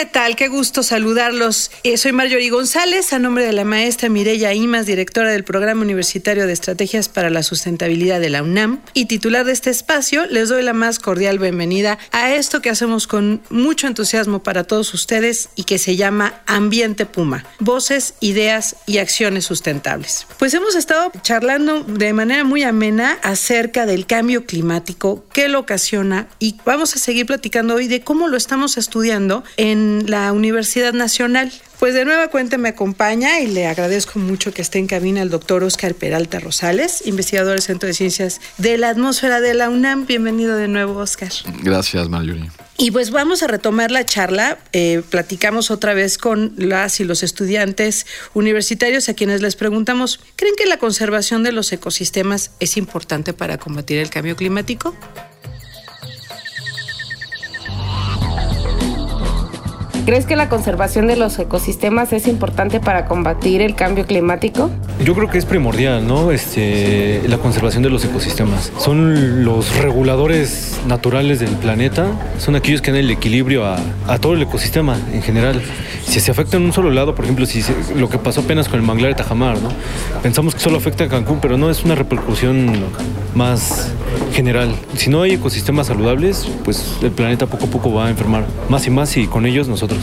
¿Qué tal? Qué gusto saludarlos. Eh, soy Marjorie González, a nombre de la maestra Mireya Imas, directora del Programa Universitario de Estrategias para la Sustentabilidad de la UNAM y titular de este espacio, les doy la más cordial bienvenida a esto que hacemos con mucho entusiasmo para todos ustedes y que se llama Ambiente Puma, voces, ideas y acciones sustentables. Pues hemos estado charlando de manera muy amena acerca del cambio climático, qué lo ocasiona y vamos a seguir platicando hoy de cómo lo estamos estudiando en la Universidad Nacional. Pues de nueva cuenta me acompaña y le agradezco mucho que esté en cabina el doctor Oscar Peralta Rosales, investigador del Centro de Ciencias de la Atmósfera de la UNAM. Bienvenido de nuevo, Oscar. Gracias, Marjorie. Y pues vamos a retomar la charla. Eh, platicamos otra vez con las y los estudiantes universitarios a quienes les preguntamos, ¿creen que la conservación de los ecosistemas es importante para combatir el cambio climático? ¿Crees que la conservación de los ecosistemas es importante para combatir el cambio climático? Yo creo que es primordial, ¿no? Este, la conservación de los ecosistemas. Son los reguladores naturales del planeta, son aquellos que dan el equilibrio a, a todo el ecosistema en general. Si se afecta en un solo lado, por ejemplo, si lo que pasó apenas con el manglar de Tajamar, ¿no? Pensamos que solo afecta a Cancún, pero no, es una repercusión más general. Si no hay ecosistemas saludables, pues el planeta poco a poco va a enfermar más y más y con ellos nosotros.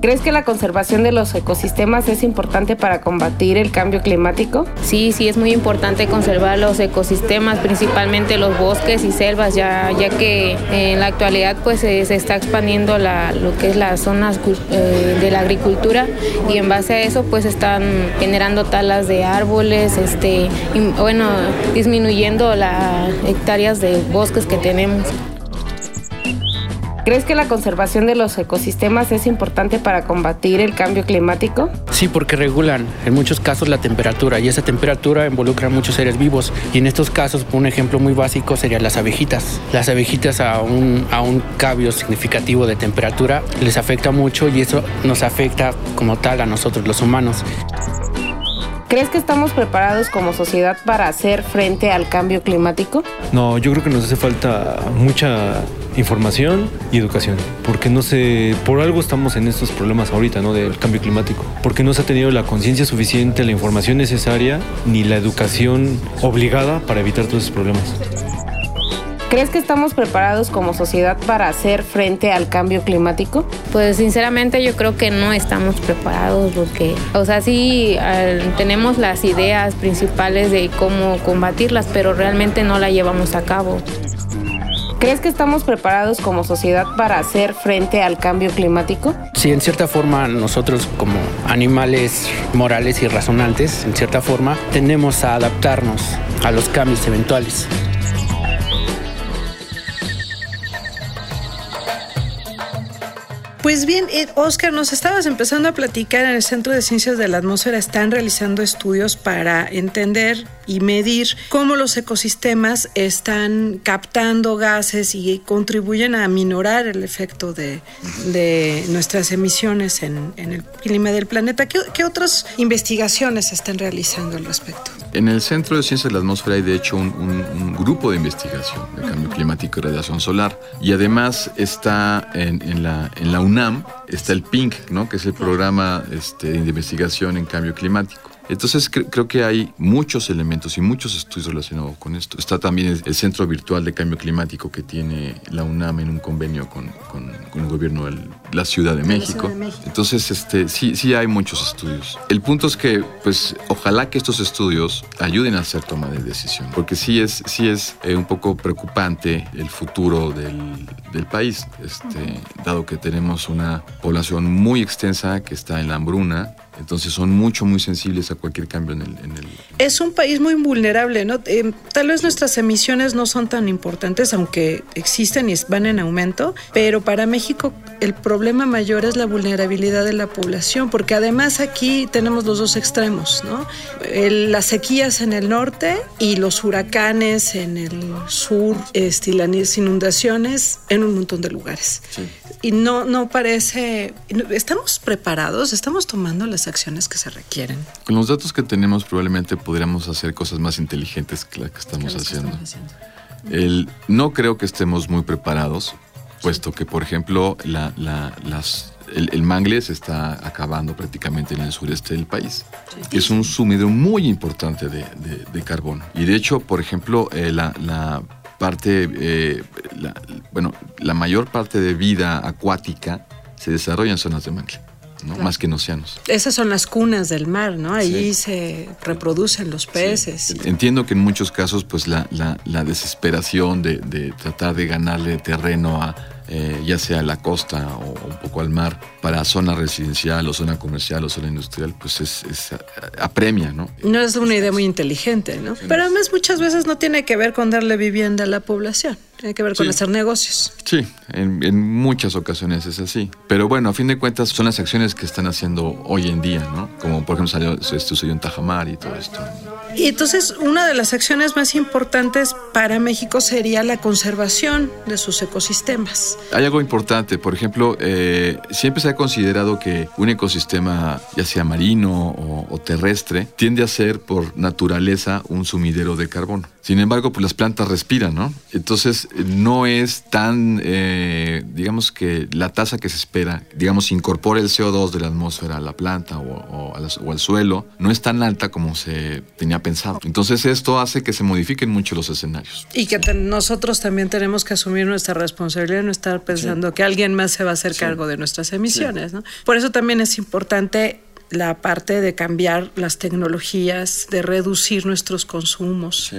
¿Crees que la conservación de los ecosistemas es importante para combatir el cambio climático? Sí, sí, es muy importante conservar los ecosistemas, principalmente los bosques y selvas, ya, ya que en la actualidad pues se, se está expandiendo lo que es las zonas eh, de la agricultura y en base a eso pues están generando talas de árboles, este, y, bueno, disminuyendo las hectáreas de bosques que tenemos. ¿Crees que la conservación de los ecosistemas es importante para combatir el cambio climático? Sí, porque regulan en muchos casos la temperatura y esa temperatura involucra a muchos seres vivos. Y en estos casos, un ejemplo muy básico serían las abejitas. Las abejitas a un, a un cambio significativo de temperatura les afecta mucho y eso nos afecta como tal a nosotros los humanos. ¿Crees que estamos preparados como sociedad para hacer frente al cambio climático? No, yo creo que nos hace falta mucha información y educación, porque no sé, por algo estamos en estos problemas ahorita, ¿no? Del cambio climático, porque no se ha tenido la conciencia suficiente, la información necesaria, ni la educación obligada para evitar todos esos problemas. ¿Crees que estamos preparados como sociedad para hacer frente al cambio climático? Pues sinceramente yo creo que no estamos preparados porque, o sea, sí tenemos las ideas principales de cómo combatirlas, pero realmente no la llevamos a cabo. ¿Crees que estamos preparados como sociedad para hacer frente al cambio climático? Sí, en cierta forma nosotros como animales morales y razonantes, en cierta forma, tendemos a adaptarnos a los cambios eventuales. Pues bien, eh, Oscar, nos estabas empezando a platicar en el Centro de Ciencias de la Atmósfera. Están realizando estudios para entender y medir cómo los ecosistemas están captando gases y contribuyen a minorar el efecto de, de nuestras emisiones en, en, el clima del planeta. ¿Qué, ¿Qué, otras investigaciones están realizando al respecto? En el Centro de Ciencias de la Atmósfera hay de hecho un, un, un grupo de investigación de cambio climático y radiación solar y además está en, en la, en la UNAM, está el PINC, ¿no? que es el programa este, de investigación en cambio climático. Entonces cre creo que hay muchos elementos y muchos estudios relacionados con esto. Está también el, el, Centro Virtual de Cambio Climático que tiene la UNAM en un convenio con, con, con el gobierno del, la Ciudad de, México. Entonces, este, sí, sí hay muchos estudios. El punto es que, pues, ojalá que estos estudios ayuden a hacer toma de decisión, porque sí es, sí es eh, un poco preocupante el futuro del, del país, este, dado que tenemos una población muy extensa que está en la hambruna, entonces son mucho, muy sensibles a cualquier cambio en el... Es un país muy vulnerable, ¿no? Eh, tal vez nuestras emisiones no son tan importantes, aunque existen y van en aumento, pero para México el problema mayor es la vulnerabilidad de la población, porque además aquí tenemos los dos extremos, ¿no? las sequías en el norte y los huracanes en el sur, este, y las inundaciones en un montón de lugares. Y no, no parece... ¿Estamos preparados? ¿Estamos tomando las acciones que se requieren. Con los datos que tenemos probablemente podríamos hacer cosas más inteligentes que las que estamos haciendo. El, no creo que estemos muy preparados, puesto que, por ejemplo, la, las, el, mangle se está acabando prácticamente en el sureste del país. Es un sumidero muy importante de, de, carbono. Y de hecho, por ejemplo, eh, la, la, parte, eh, bueno, la mayor parte de vida acuática se desarrolla en zonas de mangle más que en océanos. Esas son las cunas del mar, ¿no? Ahí se reproducen los peces. Entiendo que en muchos casos, pues la, la, desesperación de, de tratar de ganarle terreno a eh, ya sea a la costa o un poco al mar, para zona residencial o zona comercial o zona industrial, pues es, es apremia, ¿no? No es una idea muy inteligente, ¿no? Pero además muchas veces no tiene que ver con darle vivienda a la población. Tiene que ver con hacer negocios. Sí, en, en, muchas ocasiones es así. Pero bueno, a fin de cuentas son las acciones que están haciendo hoy en día, ¿no? Como por ejemplo salió, esto sucedió en Tajamar y todo esto. Y entonces una de las acciones más importantes para México sería la conservación de sus ecosistemas. Hay algo importante, por ejemplo, eh, siempre se ha considerado que un ecosistema, ya sea marino o, terrestre, tiende a ser por naturaleza un sumidero de carbono. Sin embargo, pues las plantas respiran, ¿no? Entonces no es tan, eh, digamos que la tasa que se espera, digamos, incorpora el CO2 de la atmósfera a la planta o, o al suelo, no es tan alta como se tenía pensado. Entonces esto hace que se modifiquen mucho los escenarios. Y que nosotros también tenemos que asumir nuestra responsabilidad, no estar pensando que alguien más se va a hacer cargo de nuestras emisiones. ¿no? Por eso también es importante la parte de cambiar las tecnologías, de reducir nuestros consumos.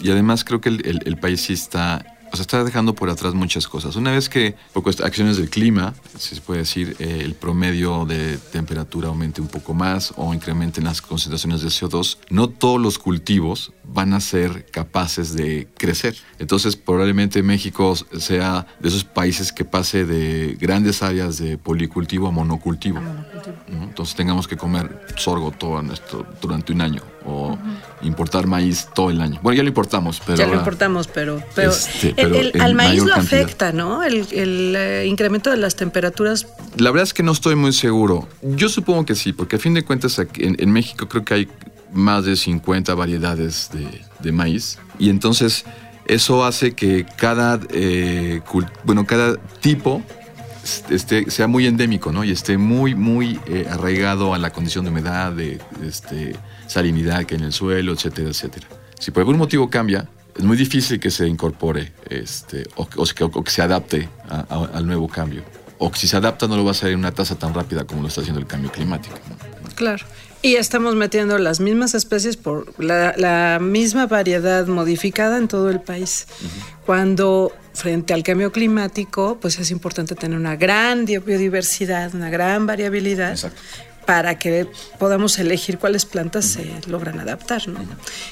Y además creo que el, el país sí está o sea, está dejando por atrás muchas cosas. Una vez que, por acciones del clima, si se puede decir, eh, el promedio de temperatura aumente un poco más o incrementen las concentraciones de CO2, no todos los cultivos van a ser capaces de crecer. Entonces, probablemente México sea de esos países que pase de grandes áreas de policultivo a monocultivo. Entonces, tengamos que comer sorgo todo nuestro, durante un año o importar maíz todo el año. Bueno, ya lo importamos, pero... Ya lo importamos, pero... pero, este, al maíz lo afecta, ¿no? El, eh, incremento de las temperaturas. La verdad es que no estoy muy seguro. Yo supongo que sí, porque a fin de cuentas en, en México creo que hay más de 50 variedades de, maíz. Y entonces eso hace que cada, eh, bueno, cada tipo este, sea muy endémico, ¿no? Y esté muy, muy eh, arraigado a la condición de humedad, de este, salinidad que hay en el suelo, etcétera, etcétera. Si por algún motivo cambia, es muy difícil que se incorpore este, o, que, se adapte al nuevo cambio. O que si se adapta no lo va a hacer en una tasa tan rápida como lo está haciendo el cambio climático. Claro. Y estamos metiendo las mismas especies por la, misma variedad modificada en todo el país. Cuando frente al cambio climático, pues es importante tener una gran biodiversidad, una gran variabilidad. para que podamos elegir cuáles plantas se logran adaptar, ¿no?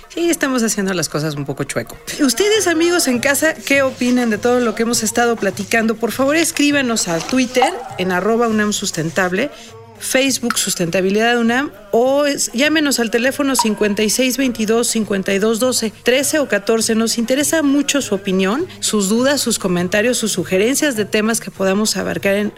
Sí, estamos haciendo las cosas un poco chueco. Ustedes, amigos en casa, ¿qué opinan de todo lo que hemos estado platicando? Por favor, escríbanos al Twitter en arroba UNAM Sustentable Facebook Sustentabilidad UNAM o llámenos al teléfono 5622-5212, 13 o 14. Nos interesa mucho su opinión, sus dudas, sus comentarios, sus sugerencias de temas que podamos abarcar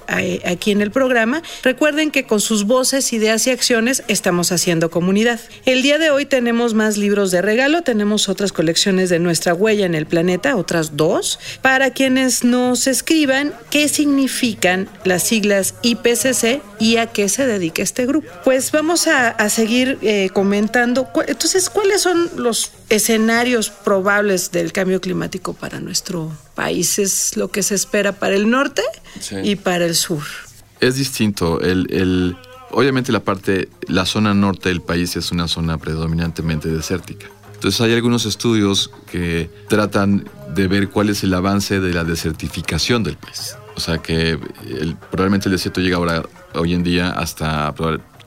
aquí en el programa. Recuerden que con sus voces, ideas y acciones estamos haciendo comunidad. El día de hoy tenemos más libros de regalo, tenemos otras colecciones de nuestra huella en el planeta, otras dos, para quienes nos escriban qué significan las siglas IPCC y a qué se dedica este grupo. Pues vamos a a, seguir eh, comentando. Entonces, ¿cuáles son los escenarios probables del cambio climático para nuestro país? ¿Es lo que se espera para el norte y para el sur? Es distinto. El, el, obviamente la parte, la zona norte del país es una zona predominantemente desértica. Entonces hay algunos estudios que tratan de ver cuál es el avance de la desertificación del país. O sea que el, probablemente el desierto llega ahora, hoy en día hasta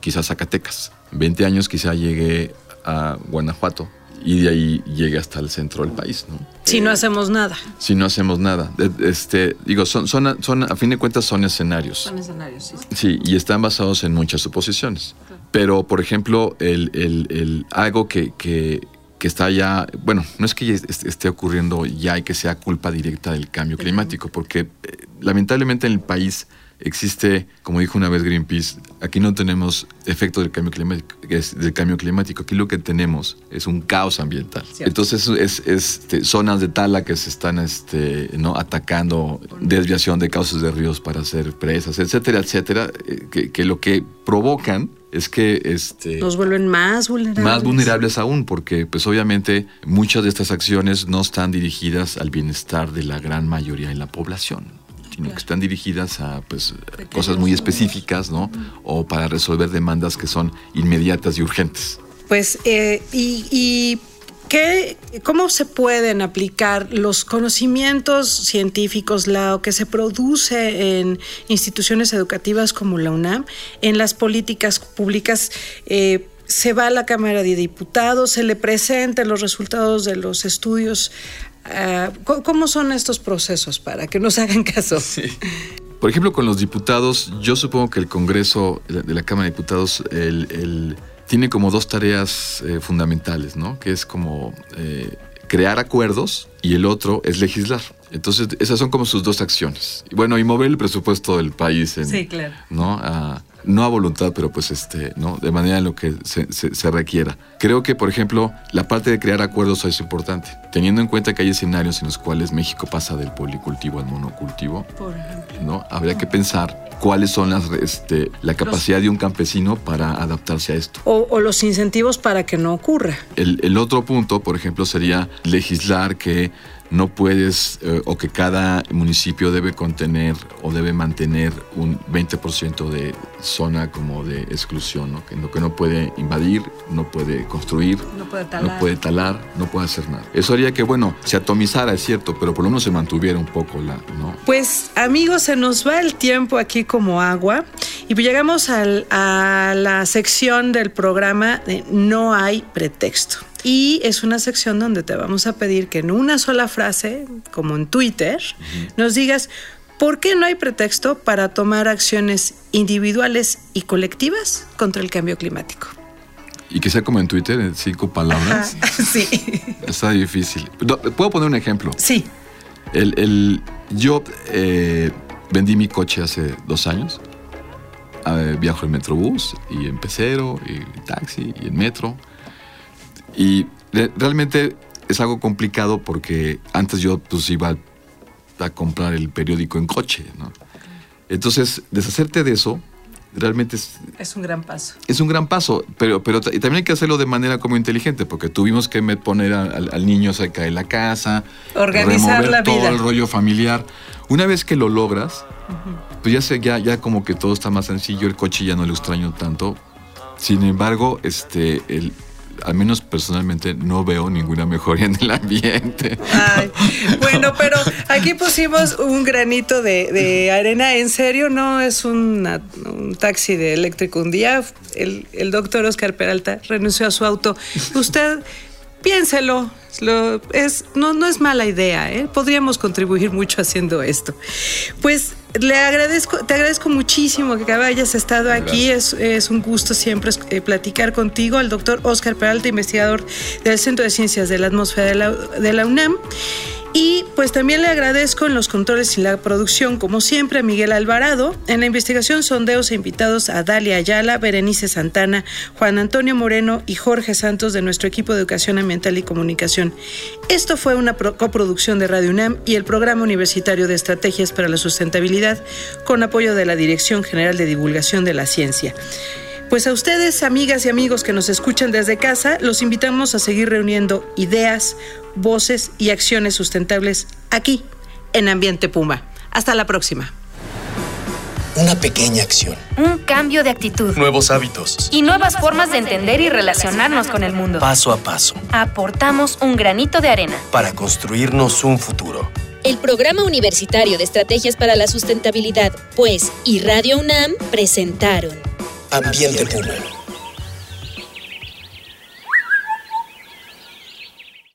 quizás Zacatecas. 20 años quizá llegue a Guanajuato y de ahí llegue hasta el centro del país, ¿no? Si no hacemos nada. Si no hacemos nada. Este, digo, son, son, son, a fin de cuentas son escenarios. Son escenarios, sí. Sí, y están basados en muchas suposiciones. Pero, por ejemplo, el, el, el algo que, que, que, está ya, bueno, no es que esté ocurriendo ya y que sea culpa directa del cambio climático, porque eh, lamentablemente en el país existe, como dijo una vez Greenpeace, aquí no tenemos efecto del cambio climático, del cambio climático, aquí lo que tenemos es un caos ambiental. Entonces es, este, zonas de tala que se están este, ¿no? atacando, desviación de cauces de ríos para hacer presas, etcétera, etcétera, eh, que, que lo que provocan es que este, nos vuelven más vulnerables. Más vulnerables aún, porque pues obviamente muchas de estas acciones no están dirigidas al bienestar de la gran mayoría de la población sino que están dirigidas a pues, cosas muy específicas, ¿no? O para resolver demandas que son inmediatas y urgentes. Pues, eh, y, ¿qué, ¿cómo se pueden aplicar los conocimientos científicos, lo que se produce en instituciones educativas como la UNAM, en las políticas públicas? Eh, se va a la Cámara de Diputados, se le presentan los resultados de los estudios Ah, ¿Cómo son estos procesos para que nos hagan caso? Por ejemplo, con los diputados, yo supongo que el Congreso de la Cámara de Diputados tiene como dos tareas eh, fundamentales, ¿no? Que es como eh, crear acuerdos y el otro es legislar. Entonces, esas son como sus dos acciones. Y bueno, y mover el presupuesto del país en, sí, claro. ¿no? A, no a voluntad, pero pues este, ¿no? De manera en lo que se, requiera. Creo que, por ejemplo, la parte de crear acuerdos es importante, teniendo en cuenta que hay escenarios en los cuales México pasa del policultivo al monocultivo. Por ejemplo. ¿no? Habría que pensar cuáles son las, este, la capacidad de un campesino para adaptarse a esto. O, los incentivos para que no ocurra. El, el otro punto, por ejemplo, sería legislar que no puedes eh, o que cada municipio debe contener o debe mantener un 20% de zona como de exclusión, ¿no? Que, no, que no puede invadir, no puede construir, no puede, talar. no puede talar, no puede hacer nada. Eso haría que, bueno, se atomizara, es cierto, pero por lo menos se mantuviera un poco la, ¿no? Pues amigos, se nos va el tiempo aquí como agua y llegamos al, a la sección del programa de No hay pretexto. Y es una sección donde te vamos a pedir que en una sola frase, como en Twitter, nos digas por qué no hay pretexto para tomar acciones individuales y colectivas contra el cambio climático. Y que sea como en Twitter, en cinco palabras. sí. Está difícil. ¿Puedo poner un ejemplo? Sí. El, yo eh, vendí mi coche hace dos años. Eh, viajo en Metrobús y en pecero y en taxi y en metro. Y realmente es algo complicado porque antes yo pues iba a comprar el periódico en coche, ¿no? Entonces, deshacerte de eso realmente es... Es un gran paso. Es un gran paso, pero, pero y también hay que hacerlo de manera como inteligente, porque tuvimos que poner al, niño cerca de la casa, organizar la todo el rollo familiar. Una vez que lo logras, pues ya, sé, ya, ya como que todo está más sencillo, el coche ya no lo extraño tanto. Sin embargo, este, el, al menos personalmente no veo ninguna mejoría en el ambiente. bueno, pero aquí pusimos un granito de, arena. En serio, no es un taxi de eléctrico. Un día el, doctor Oscar Peralta renunció a su auto. Usted piénselo, no es mala idea, ¿eh? podríamos contribuir mucho haciendo esto. Pues le agradezco, te agradezco muchísimo que hayas estado aquí. Es, es, un gusto siempre eh, platicar contigo, al doctor Oscar Peralta, investigador del Centro de Ciencias de la Atmósfera de la, de la UNAM. Y pues también le agradezco en los controles y la producción, como siempre, a Miguel Alvarado. En la investigación sondeos e invitados a Dalia Ayala, Berenice Santana, Juan Antonio Moreno y Jorge Santos de nuestro equipo de Educación Ambiental y Comunicación. Esto fue una coproducción de Radio UNAM y el Programa Universitario de Estrategias para la Sustentabilidad con apoyo de la Dirección General de Divulgación de la Ciencia. Pues a ustedes, amigas y amigos que nos escuchan desde casa, los invitamos a seguir reuniendo ideas, voces y acciones sustentables aquí, en Ambiente Puma. Hasta la próxima. Una pequeña acción. Un cambio de actitud. Nuevos hábitos. Y nuevas formas de entender y relacionarnos con el mundo. Paso a paso. Aportamos un granito de arena. Para construirnos un futuro. El Programa Universitario de Estrategias para la Sustentabilidad, pues, y Radio UNAM presentaron Ambiente Puma.